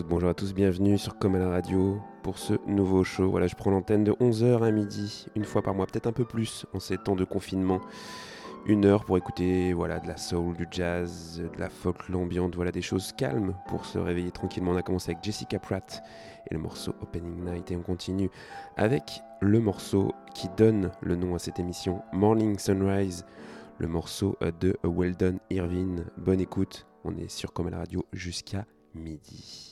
bonjour à tous, bienvenue sur Comme radio pour ce nouveau show. Voilà, je prends l'antenne de 11h à midi, une fois par mois, peut-être un peu plus en ces temps de confinement. Une heure pour écouter voilà, de la soul, du jazz, de la folk, l'ambiante, voilà des choses calmes pour se réveiller tranquillement. On a commencé avec Jessica Pratt et le morceau Opening Night et on continue avec le morceau qui donne le nom à cette émission, Morning Sunrise, le morceau de Weldon Irvine. Bonne écoute, on est sur Comme radio jusqu'à midi.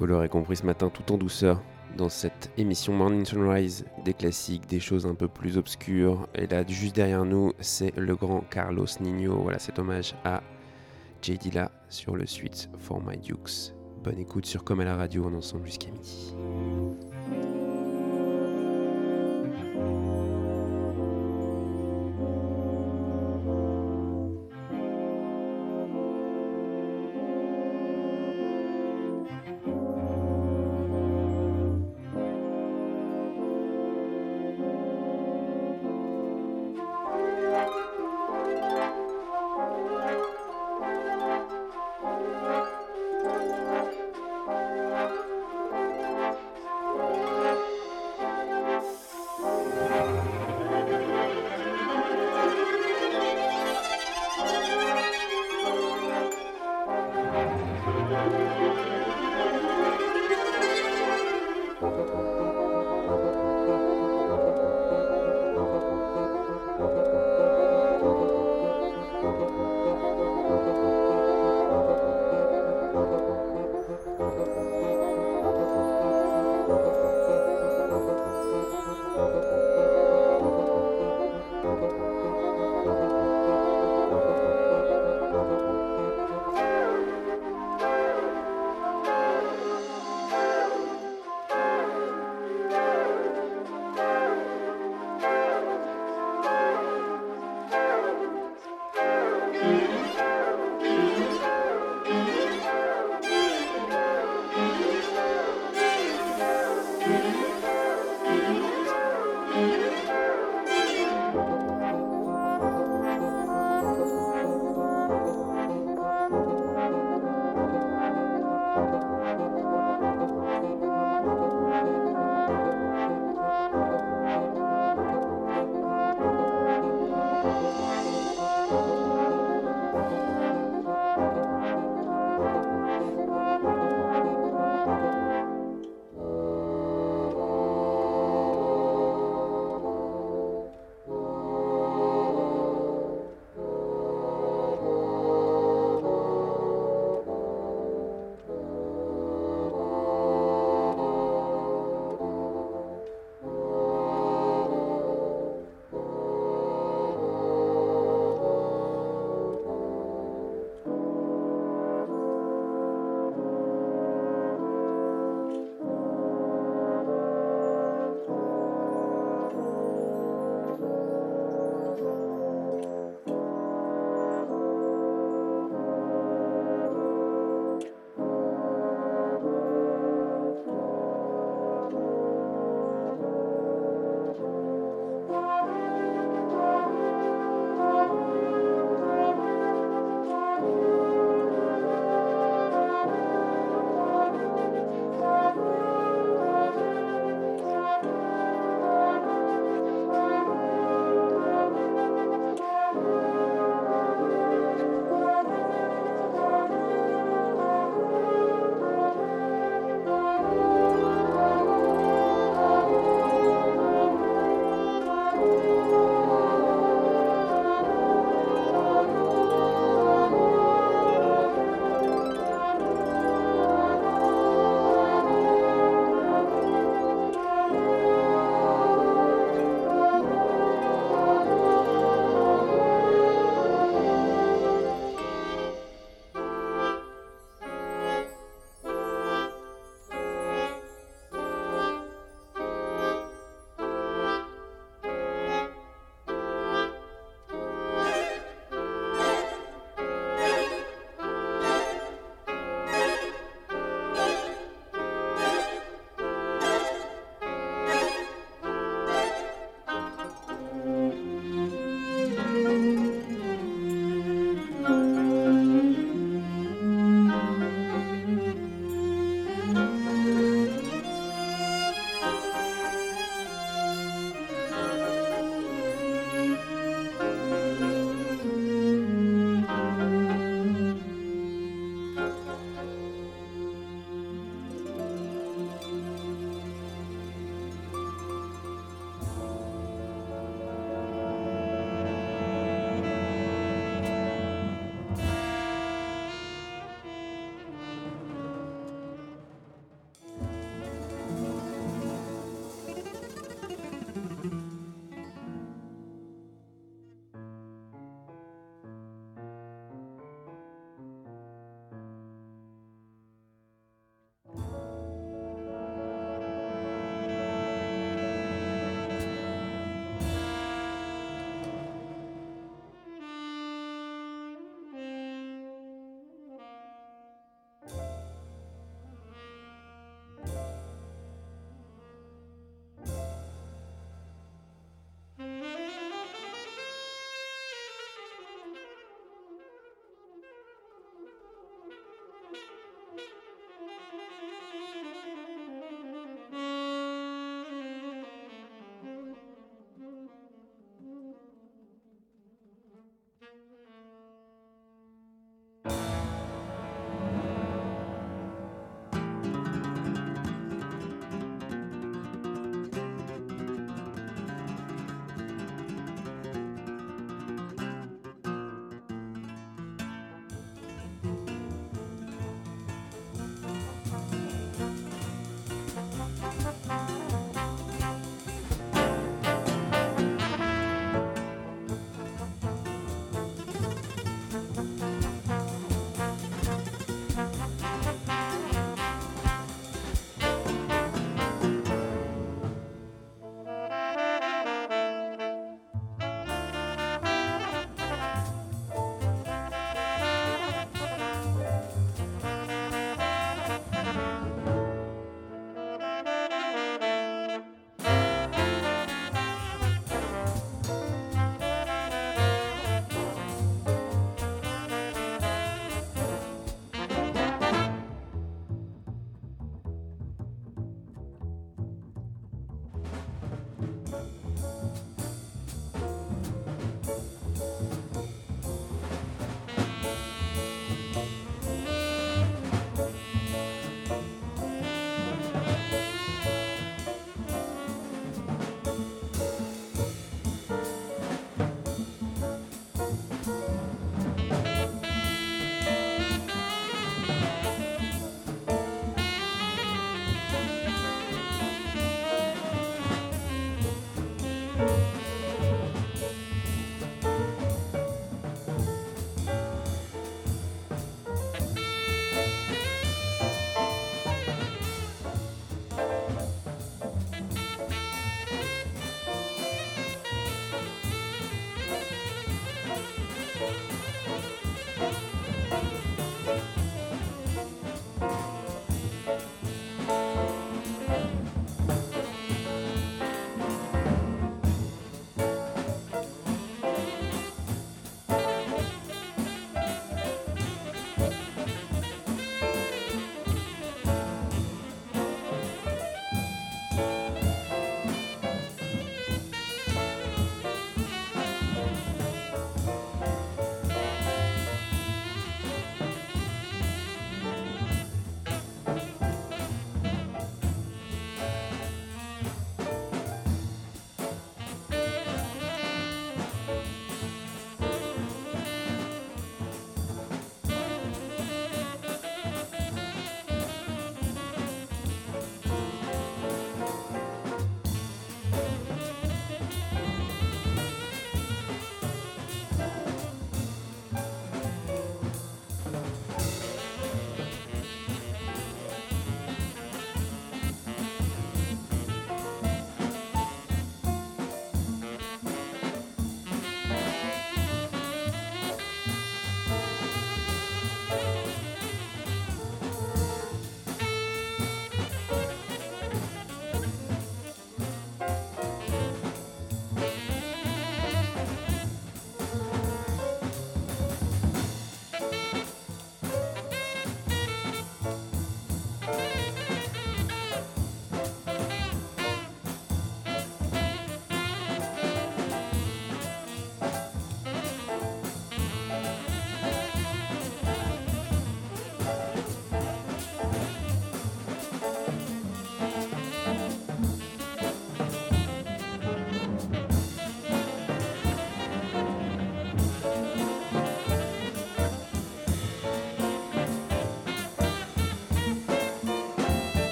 Vous l'aurez compris ce matin tout en douceur dans cette émission Morning Sunrise, des classiques, des choses un peu plus obscures. Et là, juste derrière nous, c'est le grand Carlos Nino. Voilà cet hommage à J. Dilla sur le suite For My Dukes. Bonne écoute sur Comme à la radio, on ensemble jusqu'à midi.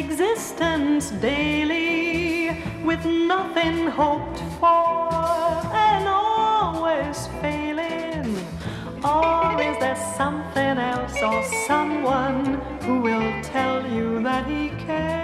existence daily with nothing hoped for and always failing. Or is there something else or someone who will tell you that he cares?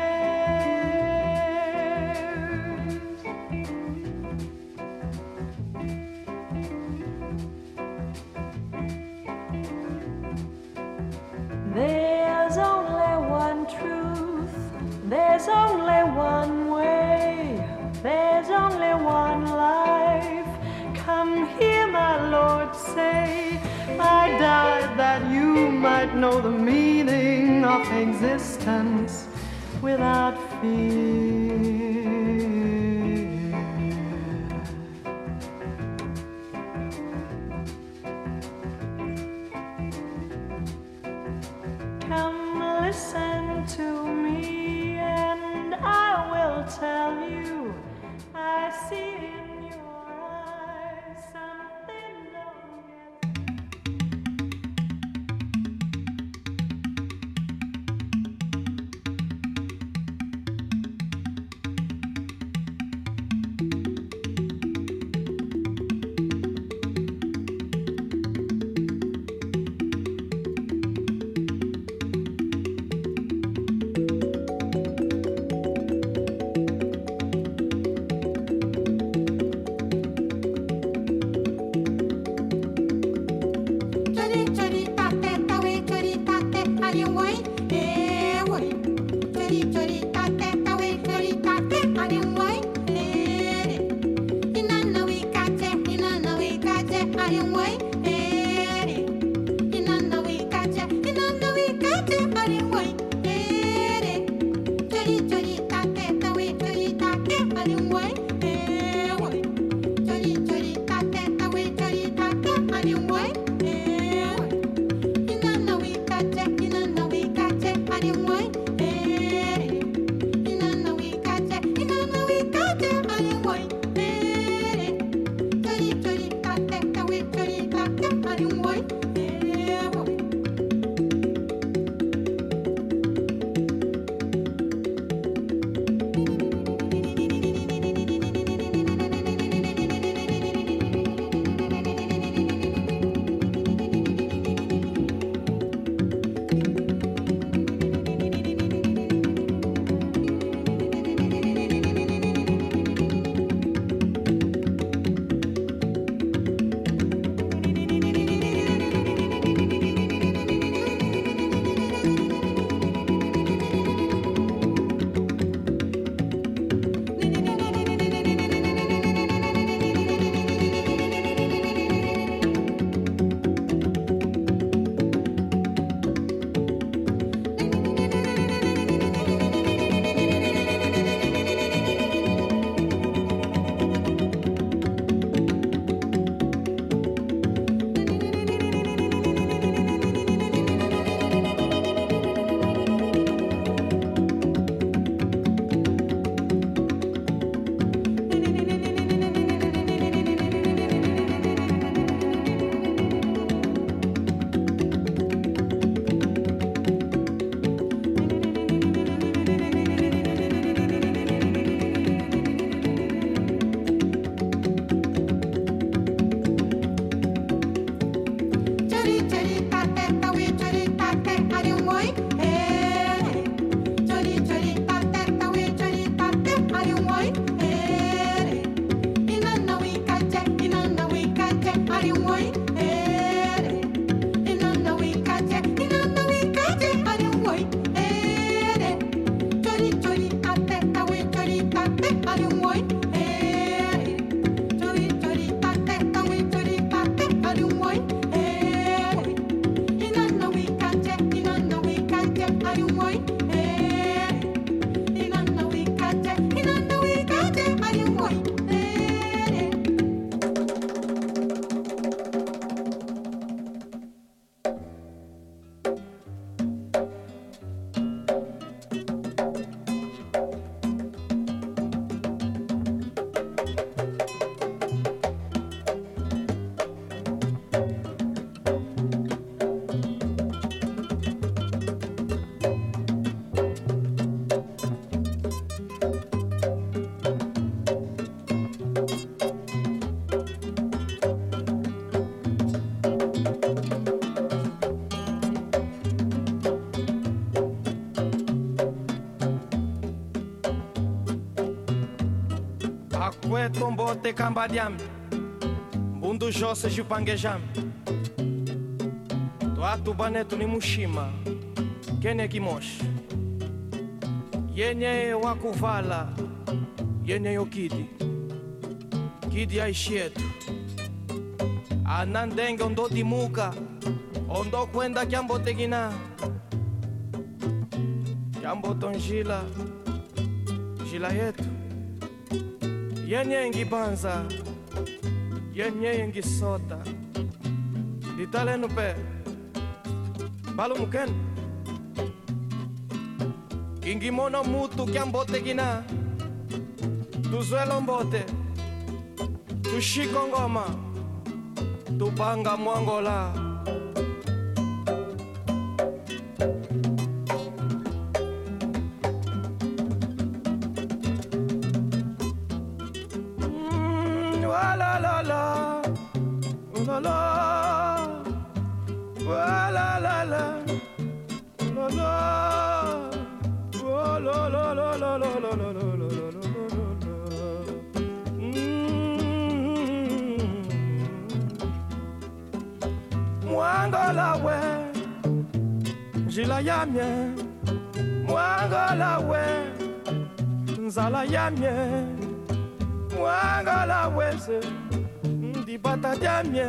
mbote kambadiam mbundu jose jipangejam twatu banetu ni mushima. Kene kimoshi yenye wakuvala yenyeyo kidi. Kidi aishi yetu. Ana ndenge ondotimuka ondokwenda kyambotekina kyamboto njila njila yetu yenye ngibanza yenye ngisota ditalenu pe balumukenu ingimono mutu kyambotegina tuzwelo mbote. Tushiko ngoma tupanga mwangola Mwangola we, njila yamye, mwangola we, nzala yamye mwangala wese ndibata jamye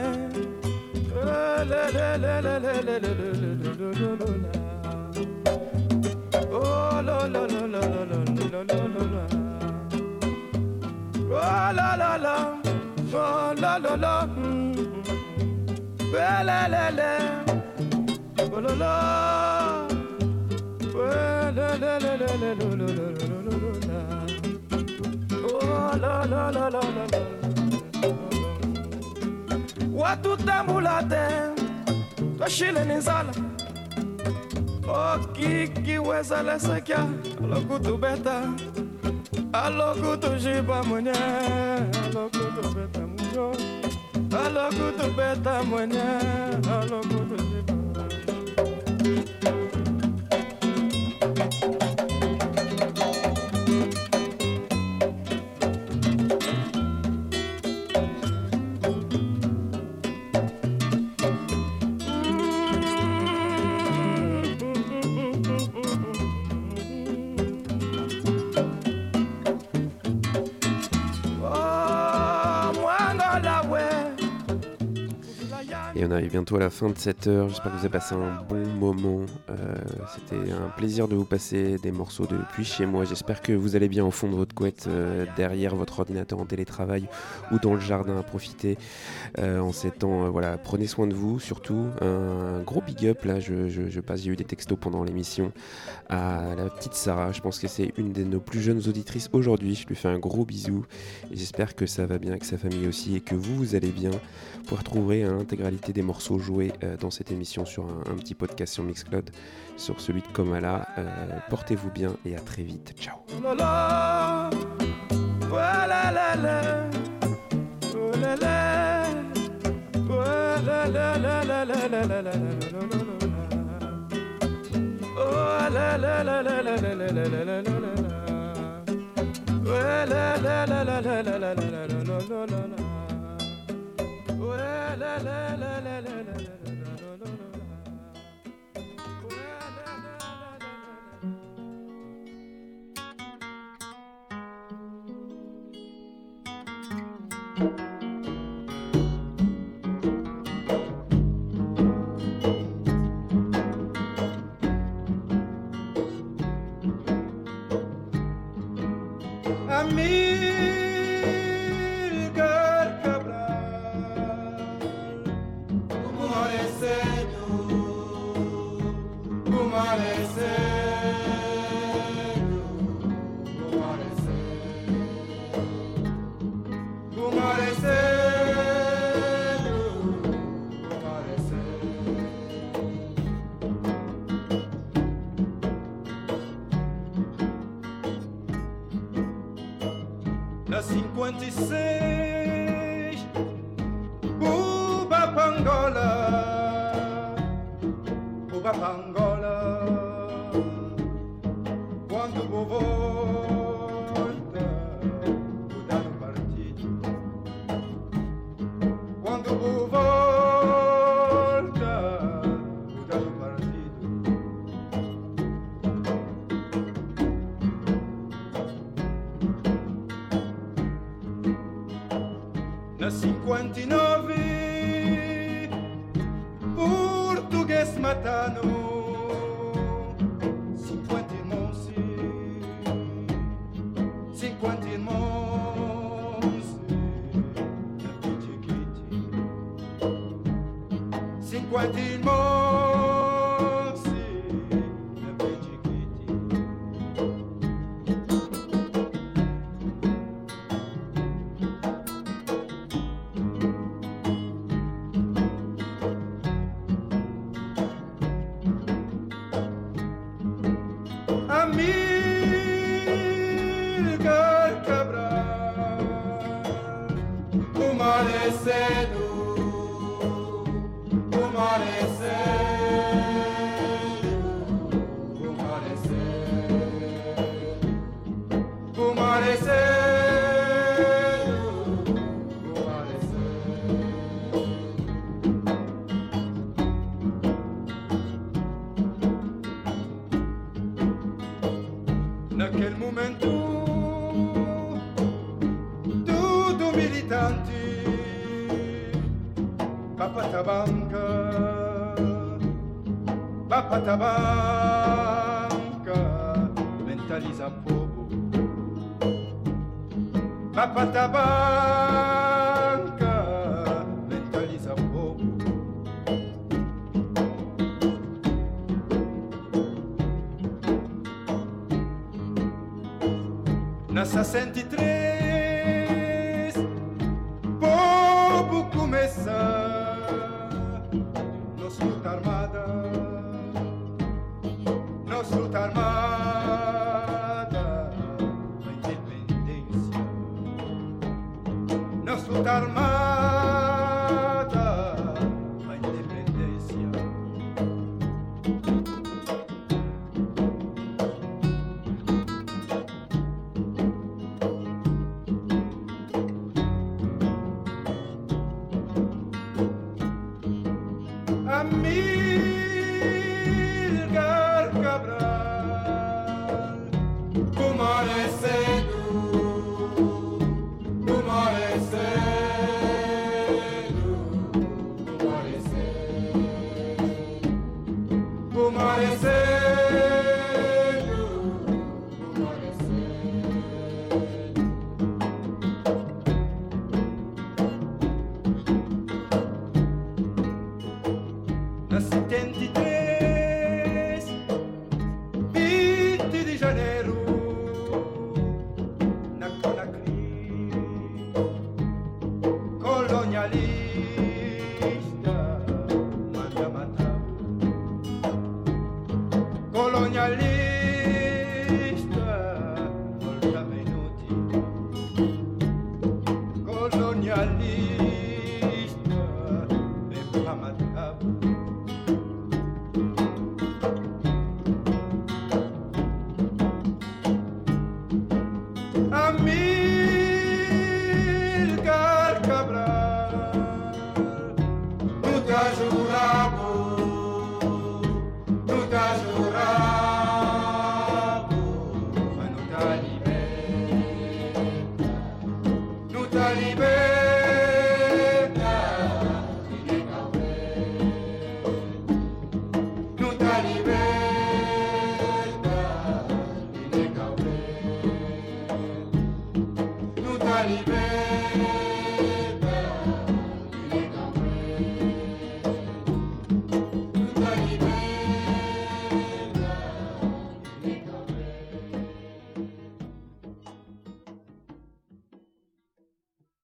watutambula te twashile ni nzala okikiwezelesekya alokutubeta alokutujiba mwenye alokutubeta alokutu beta mwenye alokutu à la fin de cette heure. J'espère que vous avez passé un bon moment. Euh, C'était un plaisir de vous passer des morceaux depuis chez moi. J'espère que vous allez bien au fond de votre couette, euh, derrière votre ordinateur en télétravail ou dans le jardin à profiter euh, en ces temps. voilà, prenez soin de vous surtout. Un gros big up là. Je, je- je passe. J'ai eu des textos pendant l'émission à la petite Sarah. Je pense que c'est une de nos plus jeunes auditrices aujourd'hui. Je lui fais un gros bisou j'espère que ça va bien avec sa famille aussi et que vous vous allez bien. Vous retrouver l'intégralité des morceaux joués euh, dans cette émission sur un, petit podcast sur Mixcloud, sur celui de Komala. Euh, Portez-vous bien et à très vite. Ciao. oh oh oh ولا لا لا لا لا لا, لا, لا